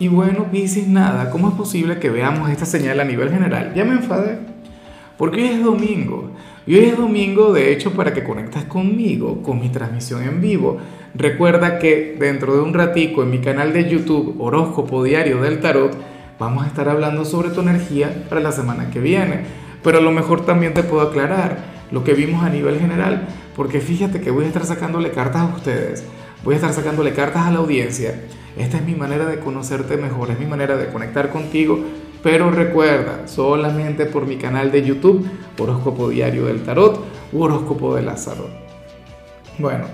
Y bueno, Piscis, nada, ¿cómo es posible que veamos esta señal a nivel general? Ya me enfadé, porque hoy es domingo. Y hoy es domingo, de hecho, para que conectes conmigo, con mi transmisión en vivo. Recuerda que dentro de un ratico en mi canal de YouTube, Horóscopo Diario del Tarot, vamos a estar hablando sobre tu energía para la semana que viene. Pero a lo mejor también te puedo aclarar lo que vimos a nivel general, porque fíjate que voy a estar sacándole cartas a ustedes, voy a estar sacándole cartas a la audiencia esta es mi manera de conocerte mejor, es mi manera de conectar contigo. Pero recuerda, solamente por mi canal de YouTube, Horóscopo Diario del Tarot Horóscopo de Lázaro. Bueno,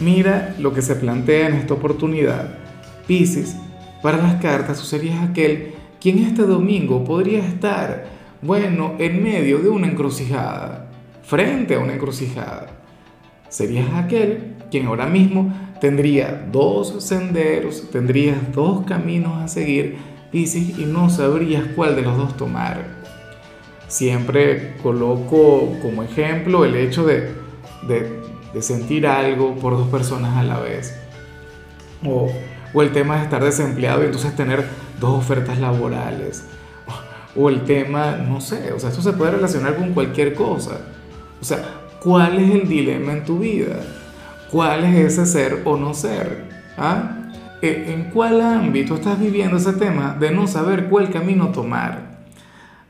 mira lo que se plantea en esta oportunidad. Piscis, para las cartas, tú serías aquel quien este domingo podría estar, bueno, en medio de una encrucijada, frente a una encrucijada. Serías aquel quien ahora mismo tendría dos senderos, tendrías dos caminos a seguir, Piscis, y no sabrías cuál de los dos tomar. Siempre coloco como ejemplo el hecho de, de, sentir algo por dos personas a la vez. O, o, el tema de estar desempleado y entonces tener dos ofertas laborales. O, o el tema, no sé, o sea, esto se puede relacionar con cualquier cosa. O sea, ¿cuál es el dilema en tu vida? ¿Cuál es ese ser o no ser? ¿Ah? E, ¿En cuál ámbito estás viviendo ese tema de no saber cuál camino tomar?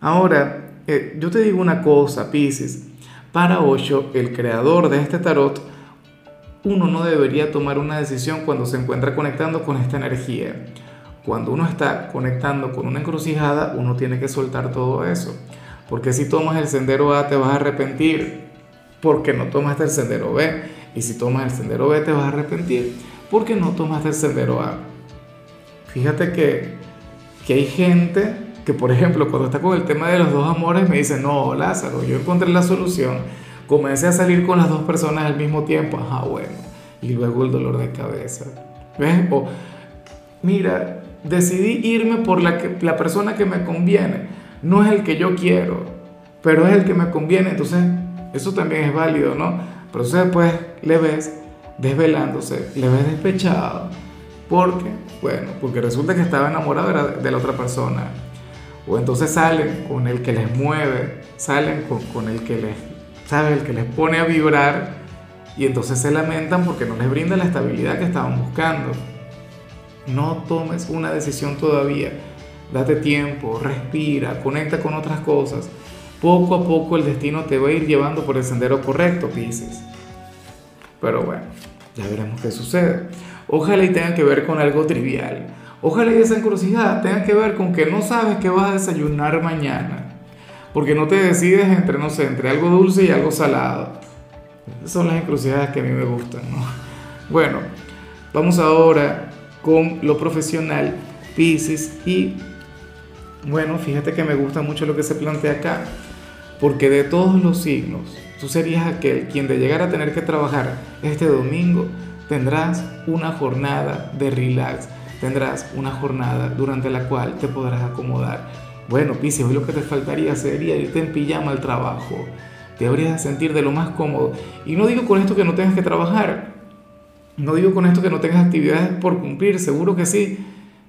Ahora, eh, yo te digo una cosa, Pisces. Para Osho, el creador de este tarot, uno no debería tomar una decisión cuando se encuentra conectando con esta energía. Cuando uno está conectando con una encrucijada, uno tiene que soltar todo eso. Porque si tomas el sendero A te vas a arrepentir. Porque no tomas el sendero B. Y si tomas el sendero B te vas a arrepentir. ¿Por qué no tomas el sendero A? Fíjate que, que hay gente que, por ejemplo, cuando está con el tema de los dos amores, me dice, no, Lázaro, yo encontré la solución. Comencé a salir con las dos personas al mismo tiempo. Ajá, bueno. Y luego el dolor de cabeza. ¿Ves? O, mira, decidí irme por la, que, la persona que me conviene. No es el que yo quiero, pero es el que me conviene. Entonces, eso también es válido, ¿no? Pero usted después le ves desvelándose, le ves despechado. porque Bueno, porque resulta que estaba enamorado de la otra persona. O entonces salen con el que les mueve, salen con, el que les, ¿sabe? El que les pone a vibrar y entonces se lamentan porque no les brinda la estabilidad que estaban buscando. No tomes una decisión todavía. Date tiempo, respira, conecta con otras cosas poco a poco el destino te va a ir llevando por el sendero correcto, dices. Pero bueno, ya veremos qué sucede. Ojalá y tenga que ver con algo trivial. Ojalá y esa encrucijada tenga que ver con que no sabes qué vas a desayunar mañana. Porque no te decides entre, no sé, entre algo dulce y algo salado. Esas son las encrucijadas que a mí me gustan, ¿no? Bueno, vamos ahora con lo profesional, Pisces, y bueno, fíjate que me gusta mucho lo que se plantea acá. Porque de todos los signos, tú serías aquel quien de llegar a tener que trabajar este domingo, tendrás una jornada de relax, tendrás una jornada durante la cual te podrás acomodar. Bueno, Pisces, hoy lo que te faltaría sería irte en pijama al trabajo. Te habrías de sentir de lo más cómodo. Y no digo con esto que no tengas que trabajar. No digo con esto que no tengas actividades por cumplir, seguro que sí.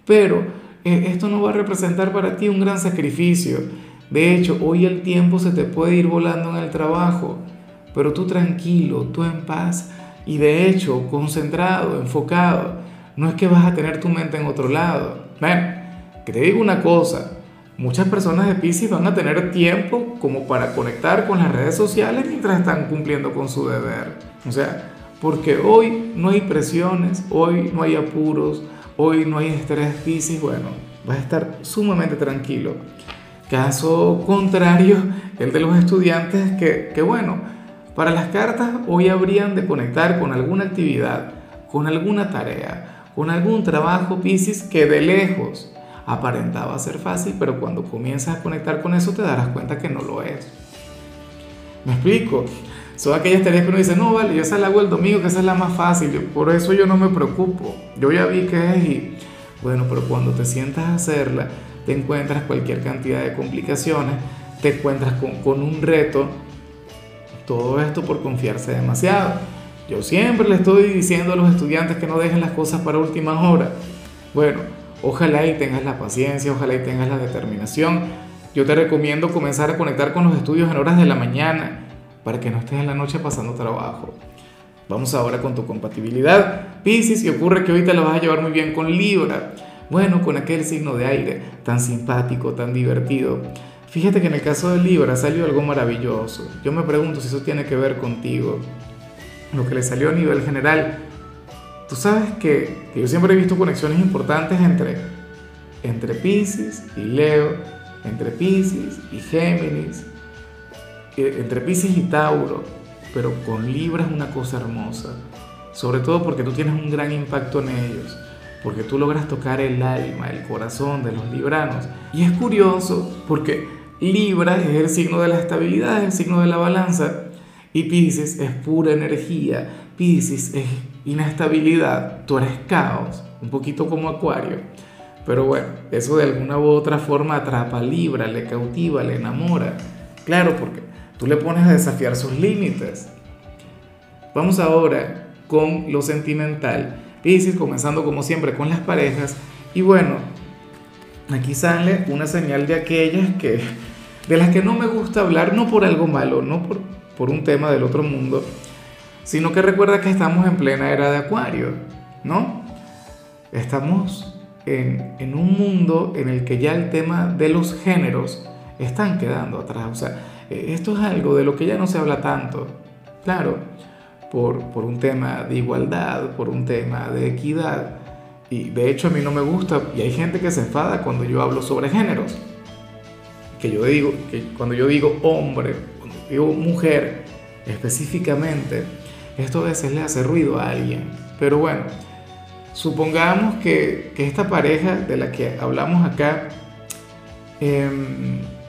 Pero eh, esto no va a representar para ti un gran sacrificio de hecho, hoy el tiempo se te puede ir volando en el trabajo, pero tú tranquilo, tú en paz y de hecho concentrado, enfocado. No es que vas a tener tu mente en otro lado. Ven, que te digo una cosa, muchas personas de Pisces van a tener tiempo como para conectar con las redes sociales mientras están cumpliendo con su deber. O sea, porque hoy no hay presiones, hoy no hay apuros, hoy no hay estrés Pisces, bueno, vas a estar sumamente tranquilo. Caso contrario, el de los estudiantes que, que, bueno, para las cartas hoy habrían de conectar con alguna actividad, con alguna tarea, con algún trabajo Pisces que de lejos, aparentaba ser fácil, pero cuando comienzas a conectar con eso te darás cuenta que no lo es. ¿Me explico? Son aquellas tareas que uno dice, no, vale, yo esa la hago el domingo, que esa es la más fácil, por eso yo no me preocupo, yo ya vi que es y bueno, pero cuando te sientas a hacerla, te encuentras cualquier cantidad de complicaciones, te encuentras con, un reto, todo esto por confiarse demasiado. Yo siempre le estoy diciendo a los estudiantes que no dejen las cosas para última hora. Bueno, ojalá y tengas la paciencia, ojalá y tengas la determinación. Yo te recomiendo comenzar a conectar con los estudios en horas de la mañana para que no estés en la noche pasando trabajo. Vamos ahora con tu compatibilidad. Piscis, y ocurre que hoy te vas a llevar muy bien con Libra. Bueno, con aquel signo de aire tan simpático, tan divertido. Fíjate que en el caso de Libra salió algo maravilloso. Yo me pregunto si eso tiene que ver contigo. Lo que le salió a nivel general. Tú sabes que, yo siempre he visto conexiones importantes entre, entre Pisces y Leo, entre Pisces y Géminis, entre Pisces y Tauro, pero con Libra es una cosa hermosa, sobre todo porque tú tienes un gran impacto en ellos, porque tú logras tocar el alma, el corazón de los libranos. Y es curioso porque Libra es el signo de la estabilidad, es el signo de la balanza, y Pisces es pura energía, Pisces es inestabilidad, tú eres caos, un poquito como Acuario. Pero bueno, eso de alguna u otra forma atrapa a Libra, le cautiva, le enamora. Claro, porque Tú le pones a desafiar sus límites. Vamos ahora con lo sentimental. Pisces, comenzando como siempre con las parejas. Y bueno, aquí sale una señal de aquellas que, de las que no me gusta hablar, no por algo malo, no por, por un tema del otro mundo, sino que recuerda que estamos en plena era de Acuario, ¿no? Estamos en, en un mundo en el que ya el tema de los géneros están quedando atrás. O sea, eh, esto es algo de lo que ya no se habla tanto, claro, por, por un tema de igualdad, por un tema de equidad. Y de hecho a mí no me gusta, y hay gente que se enfada cuando yo hablo sobre géneros. Que yo digo, que cuando yo digo hombre, cuando digo mujer específicamente, esto a veces le hace ruido a alguien. Pero bueno, supongamos que, que esta pareja de la que hablamos acá eh,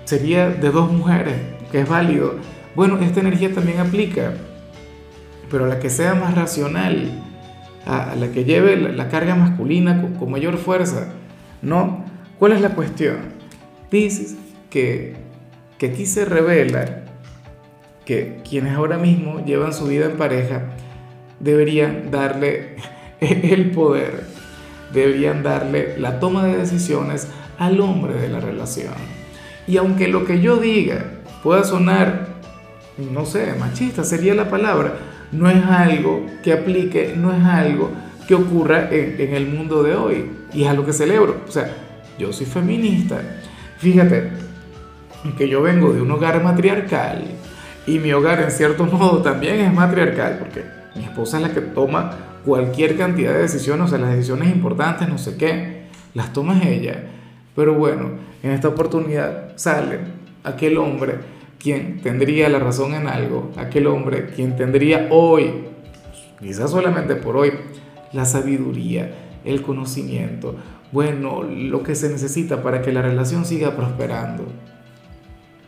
sería de dos mujeres que es válido. Bueno, esta energía también aplica, pero la que sea más racional, a, la que lleve la, carga masculina con, mayor fuerza. ¿No? ¿Cuál es la cuestión? Dices que, que aquí se revela que quienes ahora mismo llevan su vida en pareja deberían darle el poder, deberían darle la toma de decisiones al hombre de la relación. Y aunque lo que yo diga pueda sonar, no sé, machista sería la palabra, no es algo que aplique, no es algo que ocurra en, el mundo de hoy. Y es algo que celebro. O sea, yo soy feminista. Fíjate que yo vengo de un hogar matriarcal y mi hogar en cierto modo también es matriarcal porque mi esposa es la que toma cualquier cantidad de decisiones, o sea, las decisiones importantes, no sé qué, las toma ella. Pero bueno, en esta oportunidad sale aquel hombre quien tendría la razón en algo, aquel hombre quien tendría hoy, quizás solamente por hoy, la sabiduría, el conocimiento, bueno, lo que se necesita para que la relación siga prosperando.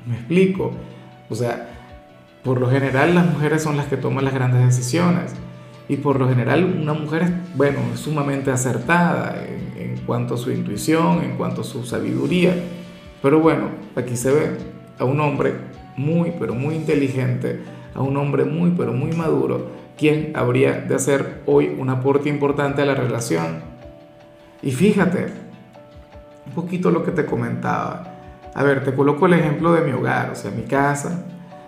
¿Me explico? O sea, por lo general las mujeres son las que toman las grandes decisiones y por lo general una mujer es, bueno, es sumamente acertada en, en cuanto a su intuición, en cuanto a su sabiduría. Pero bueno, aquí se ve a un hombre muy, pero muy inteligente, a un hombre muy, pero muy maduro, quien habría de hacer hoy un aporte importante a la relación. Y fíjate, un poquito lo que te comentaba. A ver, te coloco el ejemplo de mi hogar, o sea, mi casa.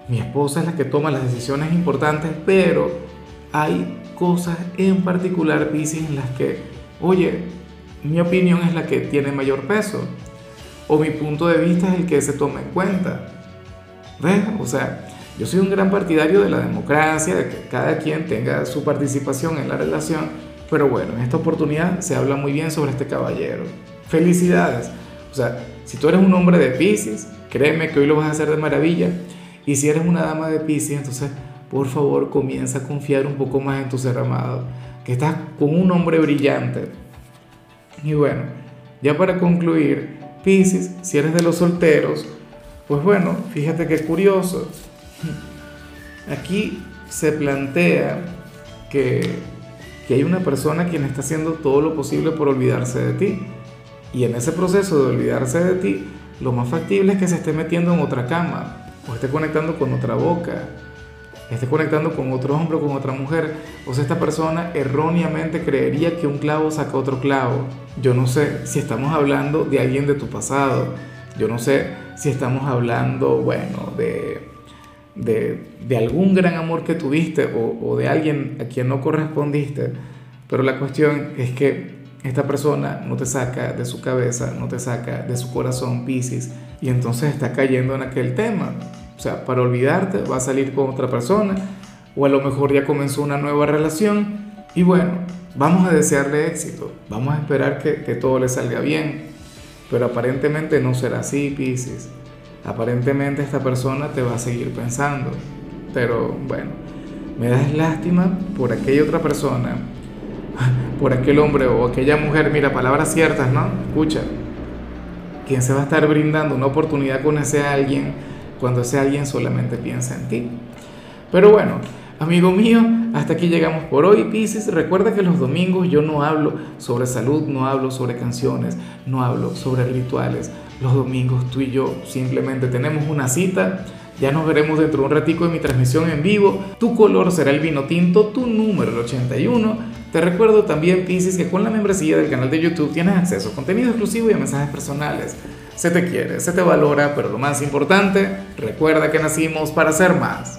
Mi esposa es la que toma las decisiones importantes, pero hay cosas en particular, Pisces, en las que, oye, mi opinión es la que tiene mayor peso, o mi punto de vista es el que se toma en cuenta. ¿Ves? O sea, yo soy un gran partidario de la democracia, de que cada quien tenga su participación en la relación, pero bueno, en esta oportunidad se habla muy bien sobre este caballero. Felicidades. O sea, si tú eres un hombre de Pisces, créeme que hoy lo vas a hacer de maravilla. Y si eres una dama de Pisces, entonces por favor comienza a confiar un poco más en tu ser amado, que estás con un hombre brillante. Y bueno, Ya para concluir, Piscis, si eres de los solteros, pues bueno, fíjate qué curioso. Aquí se plantea que, que hay una persona quien está haciendo todo lo posible por olvidarse de ti. Y en ese proceso de olvidarse de ti, lo más factible es que se esté metiendo en otra cama, o esté conectando con otra boca, esté conectando con otro hombre o con otra mujer. O sea, esta persona erróneamente creería que un clavo saca otro clavo. Yo no sé si estamos hablando de alguien de tu pasado. Yo no sé si estamos hablando, bueno, de, de, algún gran amor que tuviste o, de alguien a quien no correspondiste. Pero la cuestión es que esta persona no te saca de su cabeza, no te saca de su corazón, Pisces, y entonces está cayendo en aquel tema. O sea, para olvidarte va a salir con otra persona, o a lo mejor ya comenzó una nueva relación, y bueno, vamos a desearle éxito, vamos a esperar que todo le salga bien, pero aparentemente no será así, Pisces. Aparentemente esta persona te va a seguir pensando, pero bueno, me das lástima por aquella otra persona por aquel hombre o aquella mujer, mira, palabras ciertas, ¿no? Escucha, ¿quién se va a estar brindando una oportunidad con ese alguien cuando ese alguien solamente piensa en ti? Pero bueno, amigo mío, hasta aquí llegamos por hoy, Pisces. Recuerda que los domingos yo no hablo sobre salud, no hablo sobre canciones, no hablo sobre rituales. Los domingos tú y yo simplemente tenemos una cita. Ya nos veremos dentro de un ratico de mi transmisión en vivo. Tu color será el vino tinto, tu número el 81 te recuerdo también, Pisces, que con la membresía del canal de YouTube tienes acceso a contenido exclusivo y a mensajes personales. Se te quiere, se te valora, pero lo más importante, recuerda que nacimos para ser más.